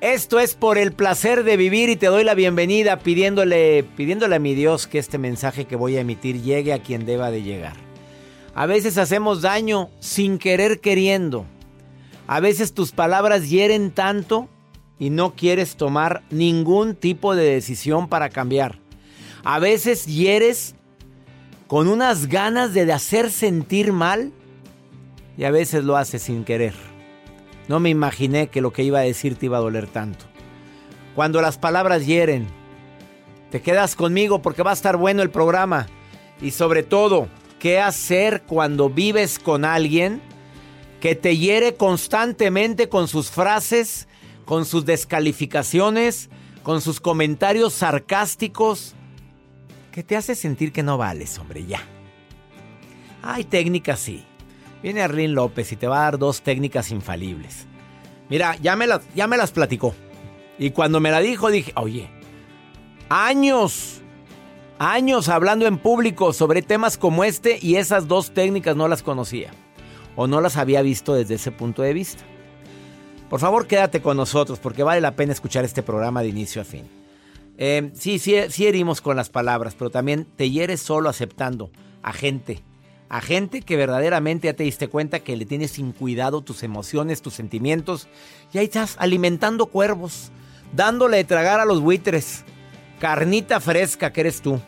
Esto es por el placer de vivir y te doy la bienvenida pidiéndole, pidiéndole a mi Dios que este mensaje que voy a emitir llegue a quien deba de llegar. A veces hacemos daño sin querer queriendo. A veces tus palabras hieren tanto y no quieres tomar ningún tipo de decisión para cambiar. A veces hieres con unas ganas de hacer sentir mal y a veces lo haces sin querer. No me imaginé que lo que iba a decir te iba a doler tanto. Cuando las palabras hieren, te quedas conmigo porque va a estar bueno el programa. Y sobre todo, ¿qué hacer cuando vives con alguien que te hiere constantemente con sus frases, con sus descalificaciones, con sus comentarios sarcásticos? Que te hace sentir que no vales, hombre, ya. Hay técnicas, sí. Viene Arlene López y te va a dar dos técnicas infalibles. Mira, ya me, las, ya me las platicó. Y cuando me la dijo dije, oye, años, años hablando en público sobre temas como este y esas dos técnicas no las conocía. O no las había visto desde ese punto de vista. Por favor, quédate con nosotros porque vale la pena escuchar este programa de inicio a fin. Eh, sí, sí, sí herimos con las palabras, pero también te hieres solo aceptando a gente a gente que verdaderamente ya te diste cuenta que le tienes sin cuidado tus emociones, tus sentimientos, y ahí estás alimentando cuervos, dándole de tragar a los buitres. Carnita fresca que eres tú.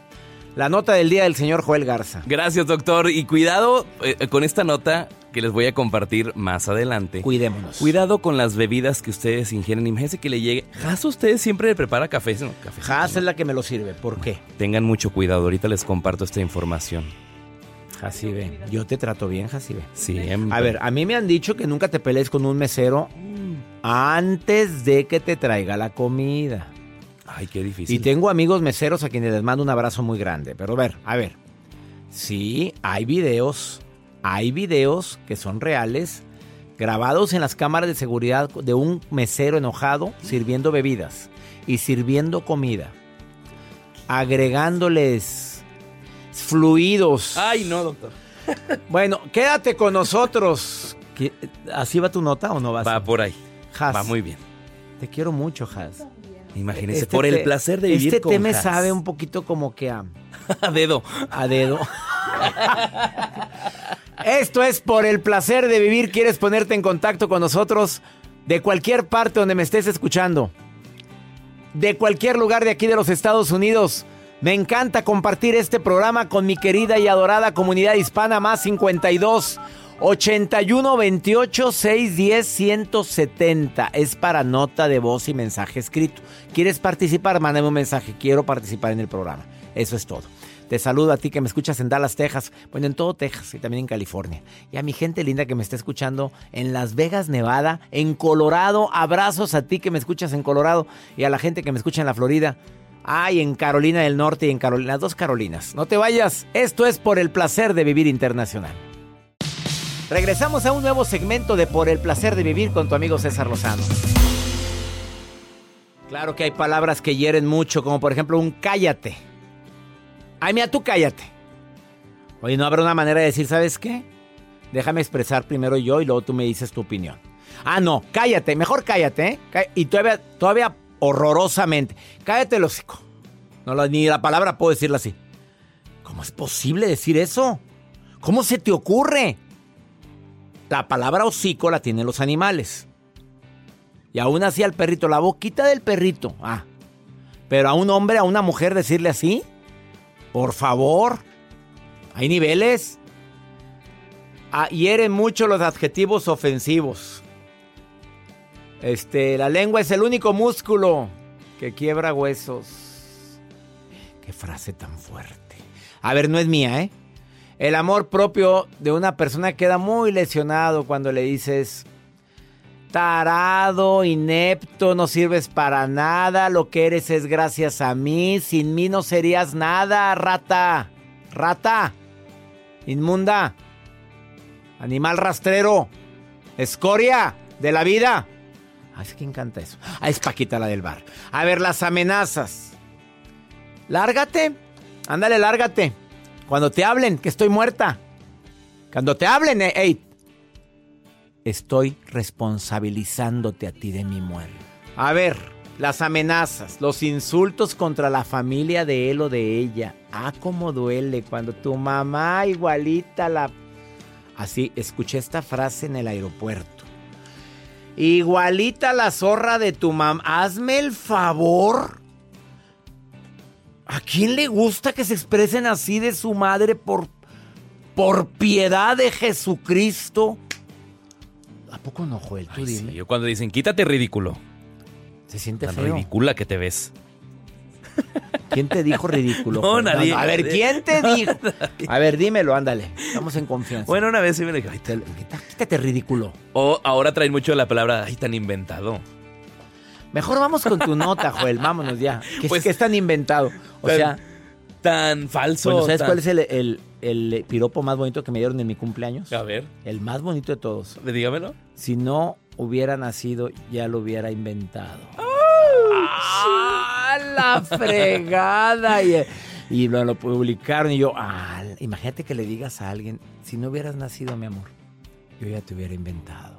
La nota del día del señor Joel Garza. Gracias, doctor. Y cuidado eh, con esta nota que les voy a compartir más adelante. Cuidémonos. Cuidado con las bebidas que ustedes ingieren. Imagínense que le llegue. Haas ustedes siempre le prepara café. ¿no? café Haas es la que me lo sirve. ¿Por qué? Tengan mucho cuidado. Ahorita les comparto esta información. Jacibe, yo te trato bien, Jacibe. Siempre. A ver, a mí me han dicho que nunca te pelees con un mesero antes de que te traiga la comida. Ay, qué difícil. Y tengo amigos meseros a quienes les mando un abrazo muy grande. Pero a ver, a ver. Sí, hay videos. Hay videos que son reales, grabados en las cámaras de seguridad de un mesero enojado sirviendo bebidas y sirviendo comida. Agregándoles fluidos. Ay, no, doctor. Bueno, quédate con nosotros. ¿Qué- ¿Así va tu nota o no va? Va por ahí. Has, Va muy bien. Te quiero mucho, Has. Imagínense, Este por el placer de vivir Este con me Haas. sabe un poquito como que a, A dedo. a dedo. Esto es por el placer de vivir. ¿Quieres ponerte en contacto con nosotros de cualquier parte donde me estés escuchando? De cualquier lugar de aquí de los Estados Unidos. Me encanta compartir este programa con mi querida y adorada comunidad hispana más 52 81 28 610 170. Es para nota de voz y mensaje escrito. ¿Quieres participar? Mándame un mensaje. Quiero participar en el programa. Eso es todo. Te saludo a ti que me escuchas en Dallas, Texas. Bueno, en todo Texas y también en California. Y a mi gente linda que me está escuchando en Las Vegas, Nevada, en Colorado. Abrazos a ti que me escuchas en Colorado y a la gente que me escucha en la Florida. Ay, en Carolina del Norte y en Carolina, las dos Carolinas. No te vayas. Esto es por el placer de vivir internacional. Regresamos a un nuevo segmento de Por el placer de vivir con tu amigo César Lozano. Claro que hay palabras que hieren mucho, como por ejemplo un cállate. Ay, mira, tú cállate. Oye, ¿no habrá una manera de decir, ¿sabes qué? Déjame expresar primero yo y luego tú me dices tu opinión. Ah, no, cállate, mejor cállate, ¿eh? Y todavía, todavía horrorosamente. Cállate el hocico. No, ni la palabra puedo decirla así. ¿Cómo es posible decir eso? ¿Cómo se te ocurre? La palabra hocico la tienen los animales. Y aún así al perrito, la boquita del perrito. Ah. Pero a un hombre, a una mujer decirle así, por favor, hay niveles. Ah, hieren mucho los adjetivos ofensivos. Este, la lengua es el único músculo que quiebra huesos. Qué frase tan fuerte. A ver, no es mía, ¿eh? El amor propio de una persona queda muy lesionado cuando le dices, tarado, inepto, no sirves para nada, lo que eres es gracias a mí, sin mí no serías nada, rata, rata, inmunda, animal rastrero, escoria de la vida. Ay, es que encanta eso. Ah, es Paquita la del bar. A ver, las amenazas. Lárgate, ándale, lárgate. Cuando te hablen, que estoy muerta. Cuando te hablen, eh, hey, estoy responsabilizándote a ti de mi muerte. A ver, las amenazas, los insultos contra la familia de él o de ella. Ah, cómo duele cuando tu mamá igualita la... Así, escuché esta frase en el aeropuerto. Igualita la zorra de tu mamá. Hazme el favor. ¿A quién le gusta que se expresen así de su madre por, por piedad de Jesucristo? ¿A poco no, Joel? Tú Ay, dime. sí, yo cuando dicen, quítate ridículo. Se siente Tan feo. ridícula que te ves. ¿Quién te dijo ridículo? No, nadie. A ver, ¿quién te dijo? A ver, dímelo, ándale. Estamos en confianza. Bueno, una vez sí me dijo, ay, Te- quítate ridículo. O ahora traen mucho la palabra, ay, tan inventado. Mejor vamos con tu nota, Joel. Vámonos ya. ¿Qué, Pues- qué es tan inventado? O Tan- sea, Tan falso. bueno, ¿sabes tan- cuál es el, el- el piropo más bonito que me dieron en mi cumpleaños? A ver, El más bonito de todos. dígamelo. Si no hubiera nacido, ya lo hubiera inventado. ¡Ah, la fregada! Y, y lo, publicaron y yo, imagínate que le digas a alguien, si no hubieras nacido, mi amor, yo ya te hubiera inventado.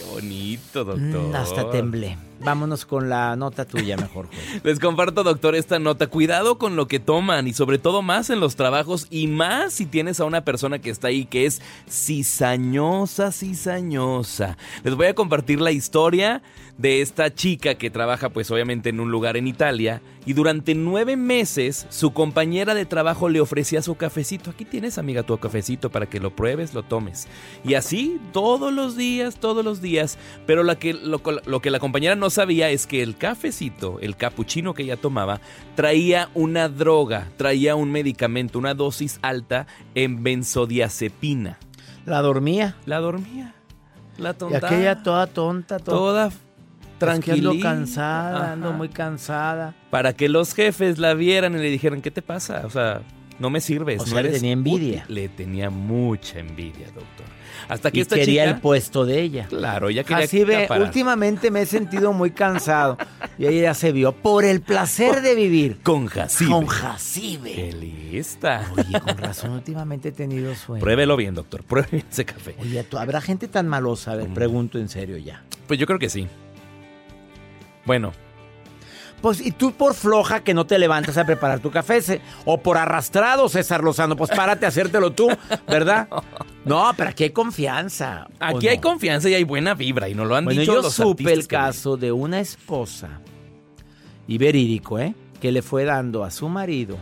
Qué bonito, Mm, doctor. hasta temblé. Vámonos con la nota tuya mejor. Les comparto, doctor, esta nota. Cuidado con lo que toman y sobre todo más en los trabajos y más si tienes a una persona que está ahí que es cizañosa, cizañosa. Les voy a compartir la historia de esta chica que trabaja pues obviamente en un lugar en Italia y durante nueve meses su compañera de trabajo le ofrecía su cafecito. Aquí tienes, amiga, tu cafecito para que lo pruebes, lo tomes. Y así todos los días, todos los días. Pero la que, lo, lo que la compañera no sabía es que el cafecito, el capuchino que ella tomaba, traía una droga, traía un medicamento, una dosis alta en benzodiazepina. La dormía. La dormía. La Y tonta. aquella toda tonta, toda, toda tranquila. tranquila. Ando cansada, ando muy cansada. Para que los jefes la vieran y le dijeran, ¿qué te pasa? O sea, no me sirves. O no sea, le eres tenía envidia. útil". Le tenía mucha envidia, doctor. Hasta que Y esta quería chica... el puesto de ella. Claro, ella quería Así ve, acaparar. últimamente me he sentido muy cansado. Y ella ya se vio por el placer de vivir. Con Jacibe. Con Jacibe. ¡Qué lista! Oye, con razón, últimamente he tenido sueño. Pruébelo bien, doctor. Pruebe ese café. Oye, ¿tú- ¿habrá gente tan malosa? A ver, pregunto en serio ya. Pues yo creo que sí. Bueno, Pues, y tú por floja que no te levantas a preparar tu café, o por arrastrado, César Lozano, pues párate a hacértelo tú, ¿verdad? No, pero aquí hay confianza. ¿o aquí no? hay confianza y hay buena vibra y no lo han Bueno, dicho yo los supe el caso de una esposa, y verídico, ¿eh? Que le fue dando a su marido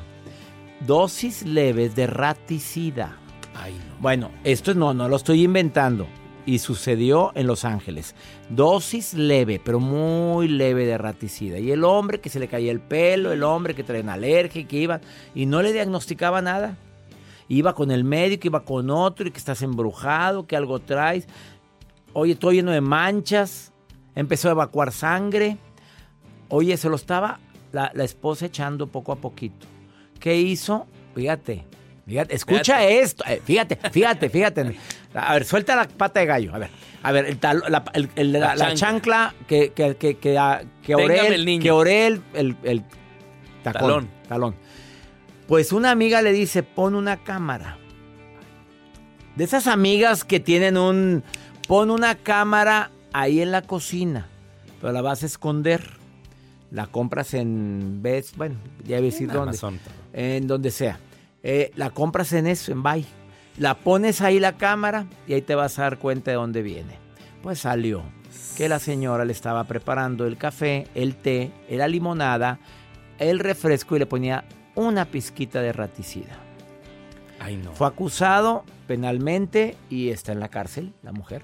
dosis leves de raticida. Ay, no. Bueno, esto no, no lo estoy inventando. Y sucedió en Los Ángeles. Dosis leve, pero muy leve de raticida. Y el hombre que se le caía el pelo, el hombre que traía una alergia y que iba y no le diagnosticaba nada. Iba con el médico, iba con otro y que estás embrujado, que algo traes. Oye, estoy lleno de manchas. Empezó a evacuar sangre. Oye, se lo estaba la, la esposa echando poco a poquito. ¿Qué hizo? Fíjate, fíjate, escucha esto. eh, fíjate, fíjate, fíjate. A ver, suelta la pata de gallo. A ver, a ver, el la, el- el- la- La la chancla. que, que, que, que, ah, que oré el niño. que oré el, el- el tacón, Talón. talón. Pues una amiga le dice, pon una cámara. De esas amigas que tienen un... Pon una cámara ahí en la cocina, pero la vas a esconder. La compras en Best, bueno, ya voy a decir En dónde. Amazon. En donde sea. Eh, la compras en eso, en Buy. La pones ahí la cámara y ahí te vas a dar cuenta de dónde viene. Pues salió que la señora le estaba preparando el café, el té, la limonada, el refresco y le ponía una pizquita de raticida. Ay, no. Fue acusado penalmente y está en la cárcel, la mujer.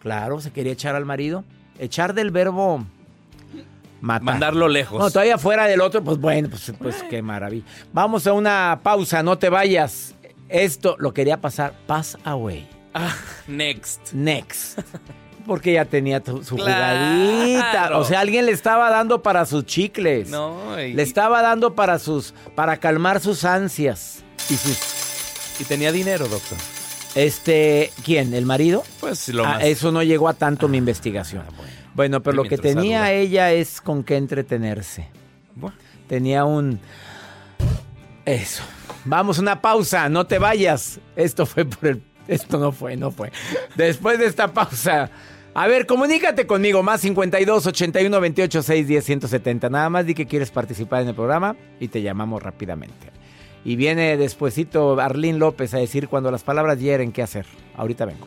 Claro, se quería echar al marido. Echar del verbo matar. Mandarlo lejos. No, todavía fuera del otro, pues bueno, pues, pues qué maravilla. Vamos a una pausa, no te vayas. Esto lo quería pasar. Pass away. Ah, next. Next. Porque ya tenía tu- su Claro. jugadita. O sea, alguien le estaba dando para sus chicles. No, y, Le estaba dando para sus. para calmar sus ansias. Y sus. y tenía dinero, doctor. Este. ¿Quién? ¿El marido? Pues lo Ah, más. eso no llegó a tanto mi investigación. Ah, bueno. Bueno, pero lo que tenía saluda. ella es con qué entretenerse. Bueno. Tenía un... Eso. Vamos, una pausa, no te vayas. Esto fue por el... Esto no fue, no fue. Después de esta pausa... A ver, comunícate conmigo, más 52 81 28 6 10 170. Nada más di que quieres participar en el programa y te llamamos rápidamente. Y viene despuesito Arlín López a decir cuando las palabras hieren qué hacer. Ahorita vengo.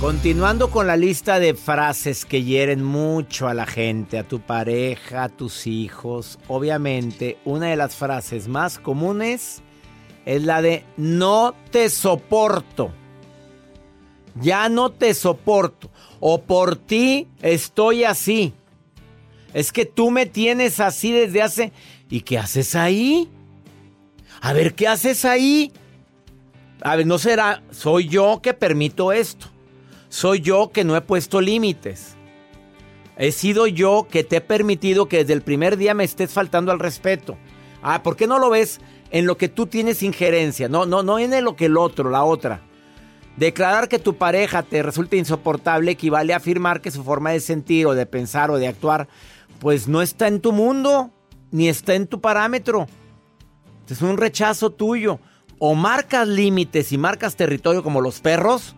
Continuando con la lista de frases que hieren mucho a la gente, a tu pareja, a tus hijos, obviamente una de las frases más comunes es la de no te soporto. Ya no te soporto. O por ti estoy así. Es que tú me tienes así desde hace... ¿Y qué haces ahí? A ver, ¿qué haces ahí? A ver, no será... Soy yo que permito esto. Soy yo que no he puesto límites. He sido yo que te he permitido que desde el primer día me estés faltando al respeto. Ah, ¿por qué no lo ves en lo que tú tienes injerencia? No, no, no en lo que el otro, la otra. Declarar que tu pareja te resulta insoportable equivale a afirmar que su forma de sentir o de pensar o de actuar pues no está en tu mundo, ni está en tu parámetro. Es un rechazo tuyo. O marcas límites y marcas territorio como los perros,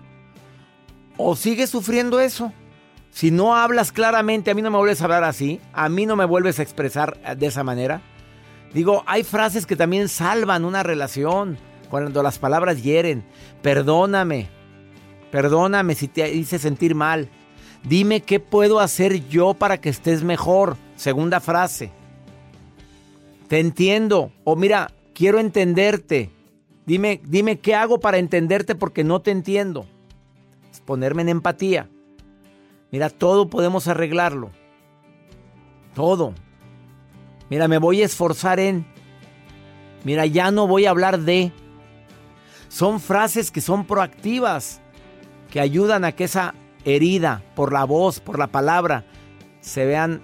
o sigues sufriendo eso. Si no hablas claramente, a mí no me vuelves a hablar así, a mí no me vuelves a expresar de esa manera. Digo, hay frases que también salvan una relación cuando las palabras hieren. Perdóname, perdóname si te hice sentir mal. Dime qué puedo hacer yo para que estés mejor. Segunda frase. Te entiendo. O mira, quiero entenderte. Dime, dime qué hago para entenderte porque no te entiendo. Ponerme en empatía. Mira, todo podemos arreglarlo. Todo. Mira, me voy a esforzar en. Mira, ya no voy a hablar de. Son frases que son proactivas, que ayudan a que esa herida por la voz, por la palabra, se vean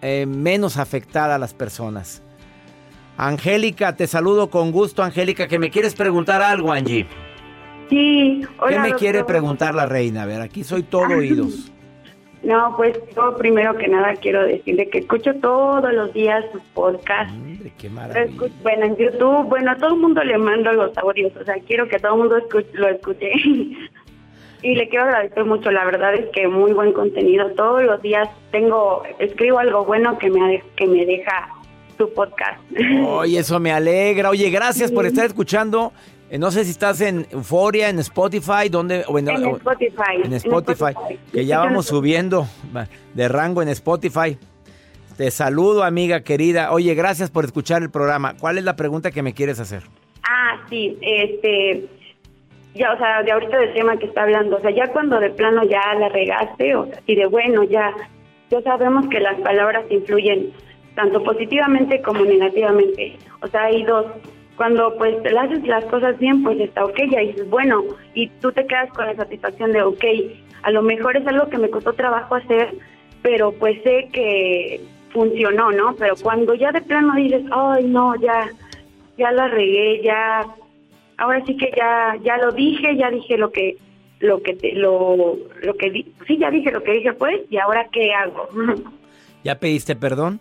eh, menos afectadas las personas. Angélica, te saludo con gusto, Angélica, que me quieres preguntar algo, Angie. Sí, hola. ¿Qué me doctor. quiere preguntar la reina? A ver, aquí soy todo oídos. No, pues yo primero que nada quiero decirle que escucho todos los días sus podcasts. Hombre, qué maravilla. Bueno, en YouTube, bueno, a todo el mundo le mando los audios, o sea, quiero que todo el mundo escu- lo escuche. y le quiero agradecer mucho, la verdad es que muy buen contenido. Todos los días tengo, escribo algo bueno que me, que me deja su podcast. Oye, eso me alegra. Oye, gracias por estar escuchando. Eh, no sé si estás en Euforia, en Spotify, donde o en, en o- Spotify. en Spotify, que ya vamos subiendo de rango en Spotify. Te saludo, amiga querida. Oye, gracias por escuchar el programa. ¿Cuál es la pregunta que me quieres hacer? Ah, sí, este, ya, o sea, de ahorita del tema que está hablando, o sea, ya cuando de plano ya la regaste, o sea, y de bueno, ya, ya sabemos que las palabras influyen tanto positivamente como negativamente. O sea, hay dos. Cuando pues haces las cosas bien, pues está ok, ya dices, bueno, y tú te quedas con la satisfacción de, ok, a lo mejor es algo que me costó trabajo hacer, pero pues sé que funcionó, ¿no? Pero cuando ya de plano dices, ay, no, ya, ya la regué, ya, ahora sí que ya, ya lo dije, ya dije lo que, lo que, te, lo, lo que, di sí, ya dije lo que dije, pues, y ahora qué hago. ¿Ya pediste perdón?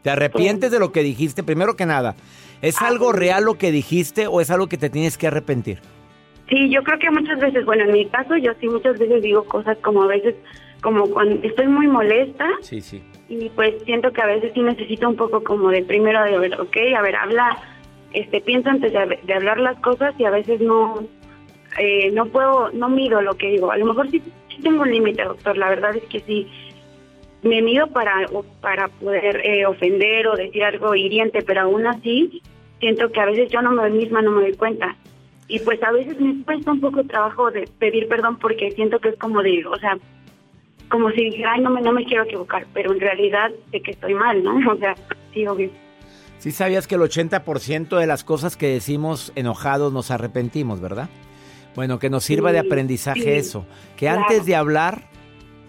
¿Te arrepientes de lo que dijiste? Primero que nada, ¿es algo real lo que dijiste o es algo que te tienes que arrepentir? Sí, yo creo que muchas veces, bueno, en mi caso yo sí muchas veces digo cosas como a veces, como cuando estoy muy molesta. Sí, sí. Y pues siento que a veces sí necesito un poco como de primero de ver, ok, a ver, habla, este, piensa antes de, hablar las cosas y a veces no, eh, no puedo, no mido lo que digo. A lo mejor sí, sí tengo un límite, doctor, la verdad es que sí me mido para, para poder eh, ofender o decir algo hiriente, pero aún así siento que a veces yo no me misma no me doy cuenta. Y pues a veces me cuesta un poco trabajo de pedir perdón porque siento que es como de, o sea, como si dijera, ay, no me, no me quiero equivocar, pero en realidad sé que estoy mal, ¿no? O sea, sí, obvio. Sí sabías que el 80% de las cosas que decimos enojados nos arrepentimos, ¿verdad? Bueno, que nos sirva de aprendizaje eso, que antes de hablar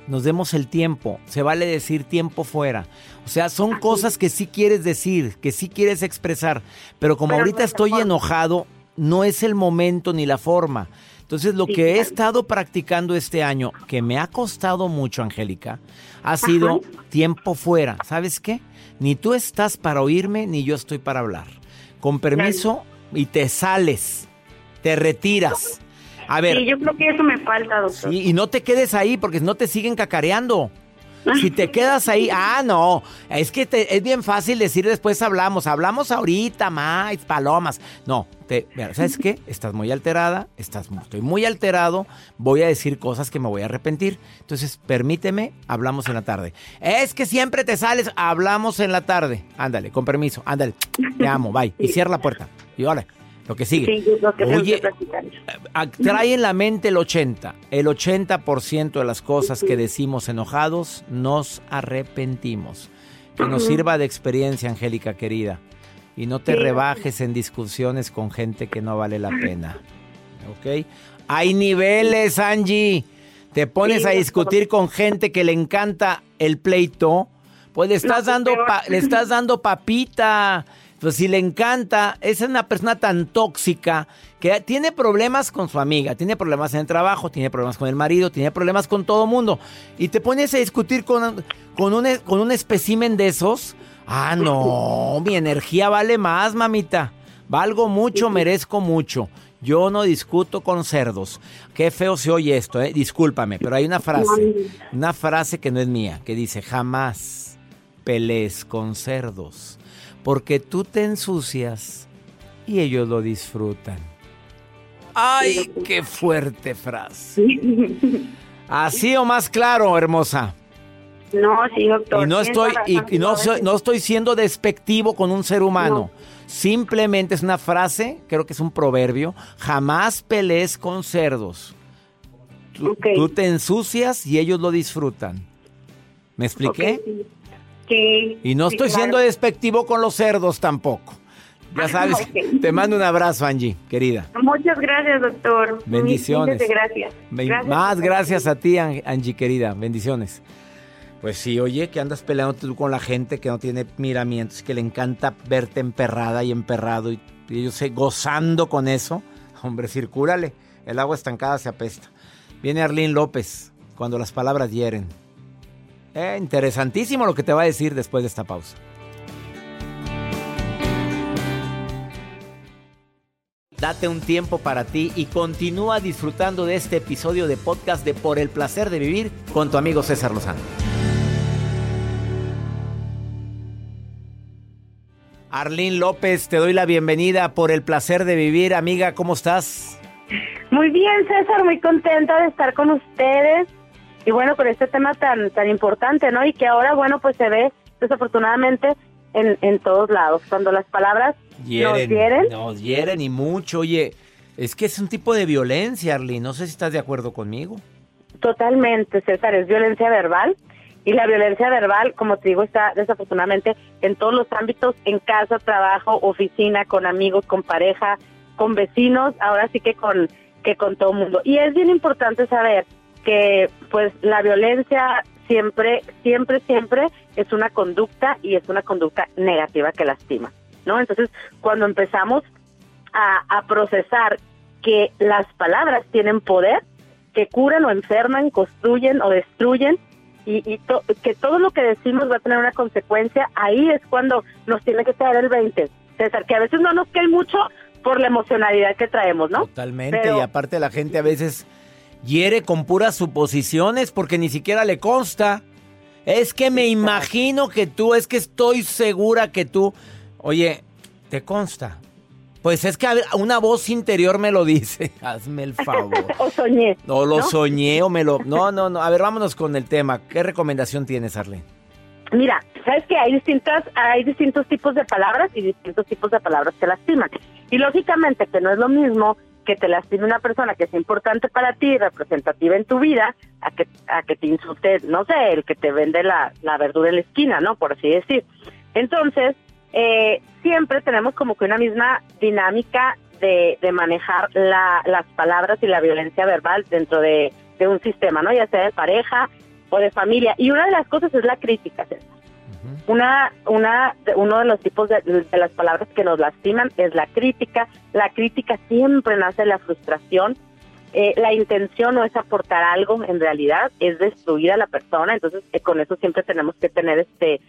nos demos el tiempo. Se vale decir tiempo fuera. O sea, son cosas que sí quieres decir, que sí quieres expresar, pero como ahorita estoy enojado, no es el momento ni la forma. Entonces, lo que he estado practicando este año, que me ha costado mucho, Angélica, ha sido tiempo fuera. ¿Sabes qué? Ni tú estás para oírme, ni yo estoy para hablar. Con permiso, y te sales, te retiras. A ver. Sí, yo creo que eso me falta, doctor. Sí, y no te quedes ahí porque no te siguen cacareando. Si te quedas ahí, ah, no, es que es bien fácil decir después hablamos, hablamos ahorita, más, palomas. No, te, ¿sabes qué? Estás muy alterada, estás, estoy muy alterado, voy a decir cosas que me voy a arrepentir. Entonces, permíteme, hablamos en la tarde. Es que siempre te sales, hablamos en la tarde. Ándale, con permiso, ándale, te amo, bye. Y cierra la puerta. Y órale. Lo que sigue. Oye, trae en la mente el 80. El 80% de las cosas que decimos enojados nos arrepentimos. Que nos sirva de experiencia, Angélica querida. Y no te rebajes en discusiones con gente que no vale la pena. ¿Ok? Hay niveles, Angie. Te pones a discutir con gente que le encanta el pleito. Pues le estás, dando, le estás dando papita. Pues si le encanta, es una persona tan tóxica que tiene problemas con su amiga, tiene problemas en el trabajo, tiene problemas con el marido, tiene problemas con todo mundo. Y te pones a discutir con, con, un, con un espécimen de esos. Ah, no, mi energía vale más, mamita. Valgo mucho, merezco mucho. Yo no discuto con cerdos. Qué feo se oye esto, ¿eh? Discúlpame, pero hay una frase, una frase que no es mía, que dice, jamás pelees con cerdos porque tú te ensucias y ellos lo disfrutan. ¡Ay, qué fuerte frase! Así o más claro, hermosa. No, sí, doctor. Y no estoy, y, no, no, estoy siendo despectivo con un ser humano. Simplemente es una frase, creo que es un proverbio. Jamás pelees con cerdos. Tú, te ensucias y ellos lo disfrutan. ¿Me expliqué? Y no estoy siendo despectivo con los cerdos tampoco. Ya sabes, te mando un abrazo, Angie, querida. Muchas gracias, doctor. Bendiciones. gracias. Más gracias a ti, Angie, querida. Bendiciones. Pues sí, oye, que andas peleando tú con la gente que no tiene miramientos, que le encanta verte emperrada y emperrado y, ellos se gozando con eso. Hombre, circúlale. El agua estancada se apesta. Viene Arlín López cuando las palabras hieren. Eh, interesantísimo lo que te va a decir después de esta pausa. Date un tiempo para ti y continúa disfrutando de este episodio de podcast de Por el placer de vivir con tu amigo César Lozano. Arlín López, te doy la bienvenida por el placer de vivir. Amiga, ¿cómo estás? Muy bien, César, muy contenta de estar con ustedes y bueno, con este tema tan tan importante, ¿no? Y que ahora, bueno, pues se ve desafortunadamente en, en todos lados, cuando las palabras nos hieren. Nos hieren y mucho, oye, Es que es un tipo de violencia, Arlene. No sé si estás de acuerdo conmigo. Totalmente, César, es violencia verbal. Y la violencia verbal, como te digo, está desafortunadamente en todos los ámbitos, en casa, trabajo, oficina, con amigos, con pareja, con vecinos, ahora sí que con que con todo el mundo. Y es bien importante saber que pues la violencia siempre, siempre, siempre es una conducta y es una conducta negativa que lastima, ¿no? Entonces, cuando empezamos a, a procesar que las palabras tienen poder, que curan o enferman, construyen o destruyen, y, que todo lo que decimos va a tener una consecuencia, ahí es cuando nos tiene que caer el 20. César, que a veces no nos cae mucho por la emocionalidad que traemos, ¿no? Totalmente, y aparte la gente a veces hiere con puras suposiciones porque ni siquiera le consta. Es que me imagino que tú, es que estoy segura que tú. Oye, ¿te consta? Pues es que una voz interior me lo dice. Hazme el favor. o soñé. O lo soñé o me lo. No, no, no. A ver, vámonos con el tema. ¿Qué recomendación tienes, Arlene? Mira, sabes que hay distintas, hay distintos tipos de palabras y distintos tipos de palabras que lastiman. Y lógicamente que no es lo mismo que te lastime una persona que es importante para ti, representativa en tu vida, a que, a que te insulte, no sé, el que te vende la, la verdura en la esquina, ¿no? Por así decir. Entonces, eh, siempre tenemos como que una misma dinámica de, de manejar la, las palabras y la violencia verbal dentro de, de, un sistema, ¿no? Ya sea de pareja o de familia. Y una de las cosas es la crítica, Una, una, uno de los tipos de, las palabras que nos lastiman es la crítica. La crítica siempre nace de la frustración. Eh, la intención no es aportar algo, en realidad es destruir a la persona. Entonces, eh, con eso siempre tenemos que tener este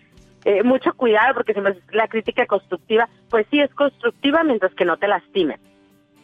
eh, mucho cuidado porque si me la crítica constructiva, pues sí es constructiva mientras que no te lastime,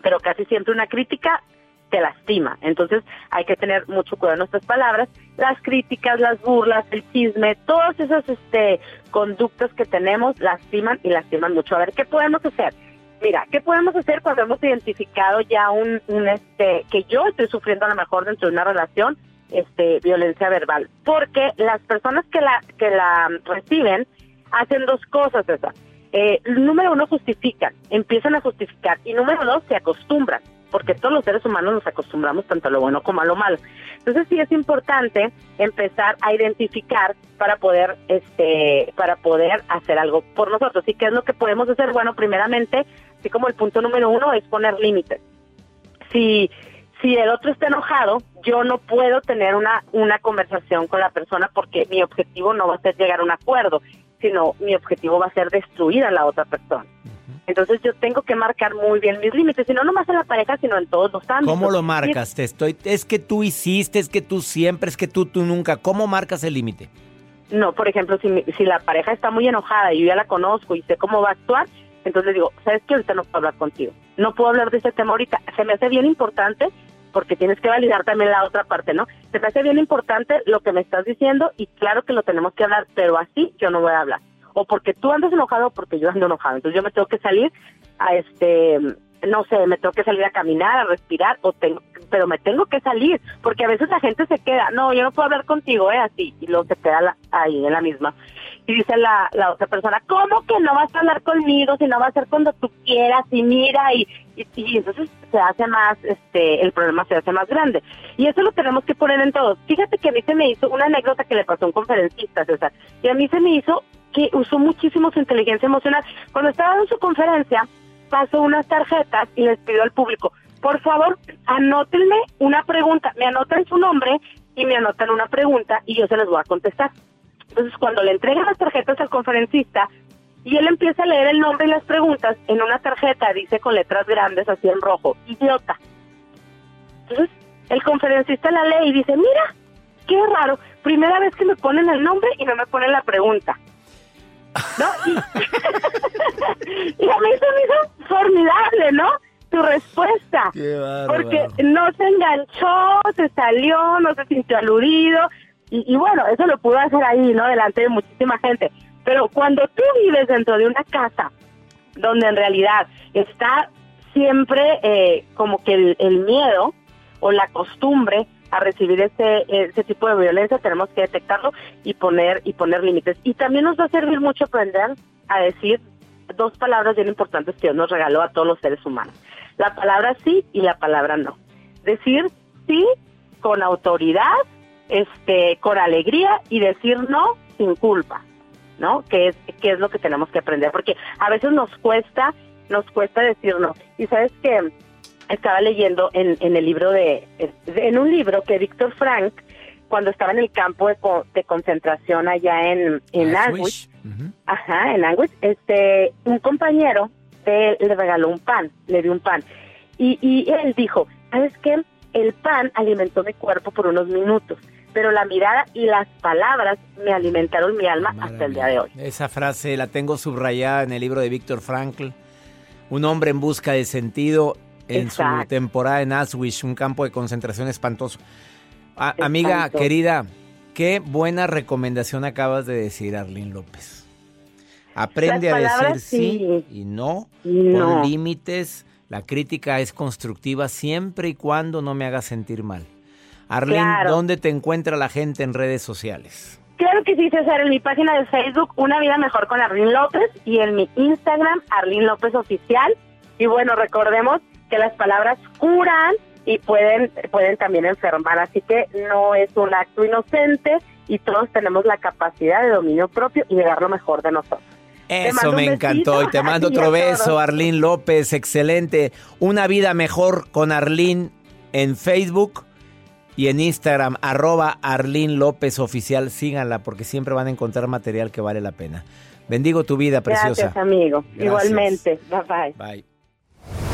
pero casi siempre una crítica te lastima. Entonces hay que tener mucho cuidado en nuestras palabras. Las críticas, las burlas, el chisme, todas esas este, conductas que tenemos lastiman y lastiman mucho. A ver, ¿qué podemos hacer? Mira, ¿qué podemos hacer cuando hemos identificado ya un, un este, que yo estoy sufriendo a lo mejor dentro de una relación este, violencia verbal, porque las personas que la que la reciben hacen dos cosas, esa. Eh, número uno, justifican, empiezan a justificar, y número dos, se acostumbran, porque todos los seres humanos nos acostumbramos tanto a lo bueno como a lo malo. Entonces sí es importante empezar a identificar para poder, este, para poder hacer algo por nosotros. ¿Y qué es lo que podemos hacer? Bueno, primeramente, así como el punto número uno es poner límites. Si si el otro está enojado, yo no puedo tener una, una conversación con la persona porque mi objetivo no va a ser llegar a un acuerdo, sino mi objetivo va a ser destruir a la otra persona. Entonces yo tengo que marcar muy bien mis límites, y no nomás en la pareja, sino en todos los ámbitos. ¿Cómo lo marcas? Te estoy, es que tú hiciste, es que tú siempre, es que tú, tú nunca. ¿Cómo marcas el límite? No, por ejemplo, si, si la pareja está muy enojada y yo ya la conozco y sé cómo va a actuar, entonces digo, ¿sabes qué? Ahorita no puedo hablar contigo. No puedo hablar de ese tema ahorita. Se me hace bien importante porque tienes que validar también la otra parte, ¿no? Se me hace bien importante lo que me estás diciendo y claro que lo tenemos que hablar, pero así yo no voy a hablar. O porque tú andas enojado o porque yo ando enojado. Entonces yo me tengo que salir a este, no sé, me tengo que salir a caminar, a respirar, o tengo, pero me tengo que salir, porque a veces la gente se queda, no, yo no puedo hablar contigo, ¿eh? Así, y luego se queda ahí en la misma. Y dice la, la otra persona, ¿cómo que no vas a hablar conmigo si no va a ser cuando tú quieras? Y mira, y, y, entonces se hace más, este, el problema se hace más grande. Y eso lo tenemos que poner en todos. Fíjate que a mí se me hizo una anécdota que le pasó a un conferencista, César, y a mí se me hizo que usó muchísimo su inteligencia emocional. Cuando estaba en su conferencia, pasó unas tarjetas y les pidió al público, por favor, anótenme una pregunta, me anotan su nombre y me anotan una pregunta y yo se les voy a contestar. Entonces, cuando le entregan las tarjetas al conferencista y él empieza a leer el nombre y las preguntas, en una tarjeta dice con letras grandes así en rojo, idiota. Entonces, el conferencista la lee y dice, mira, qué raro, primera vez que me ponen el nombre y no me ponen la pregunta. ¿No? Y, y a mí se me hizo formidable, ¿no? Tu respuesta. porque no se enganchó, se salió, no se sintió aludido, y, bueno, eso lo pudo hacer ahí, ¿no? Delante de muchísima gente. Pero cuando tú vives dentro de una casa donde en realidad está siempre eh, como que el, miedo o la costumbre a recibir ese, ese tipo de violencia, tenemos que detectarlo y poner, y poner límites. Y también nos va a servir mucho aprender a decir dos palabras bien importantes que Dios nos regaló a todos los seres humanos. la palabra sí y la palabra no. Decir sí con autoridad, este, con alegría y decir no sin culpa, ¿no? Que es, que es lo que tenemos que aprender, porque a veces nos cuesta, nos cuesta decir no. Y sabes que estaba leyendo en, en el libro de, en un libro que Víctor Frank, cuando estaba en el campo de, concentración allá en, en Auschwitz, ajá, en Auschwitz, este, un compañero de, le regaló un pan, le dio un pan. Y, y él dijo, ¿sabes qué? El pan alimentó mi cuerpo por unos minutos, pero la mirada y las palabras me alimentaron mi alma hasta el día de hoy. Esa frase la tengo subrayada en el libro de Víctor Frankl. Un hombre en busca de sentido en su temporada en Auschwitz, un campo de concentración espantoso. amiga querida, qué buena recomendación acabas de decir, Arlene López. Aprende a decir sí, y no, no. límites. La crítica es constructiva siempre y cuando no me haga sentir mal. Arlene, ¿dónde te encuentra la gente en redes sociales? Claro que sí, César, en mi página de Facebook, Una Vida Mejor con Arlene López, y en mi Instagram, Arlene López Oficial. Y bueno, recordemos que las palabras curan y pueden, pueden también enfermar, así que no es un acto inocente y todos tenemos la capacidad de dominio propio y de dar lo mejor de nosotros. Eso me encantó y te mando otro beso, Arlín López, excelente. Una vida mejor con Arlín en Facebook y en Instagram, arroba Arlín López Oficial. Síganla porque siempre van a encontrar material que vale la pena. Bendigo tu vida, preciosa. Gracias, amigo. Igualmente. Bye bye. Bye.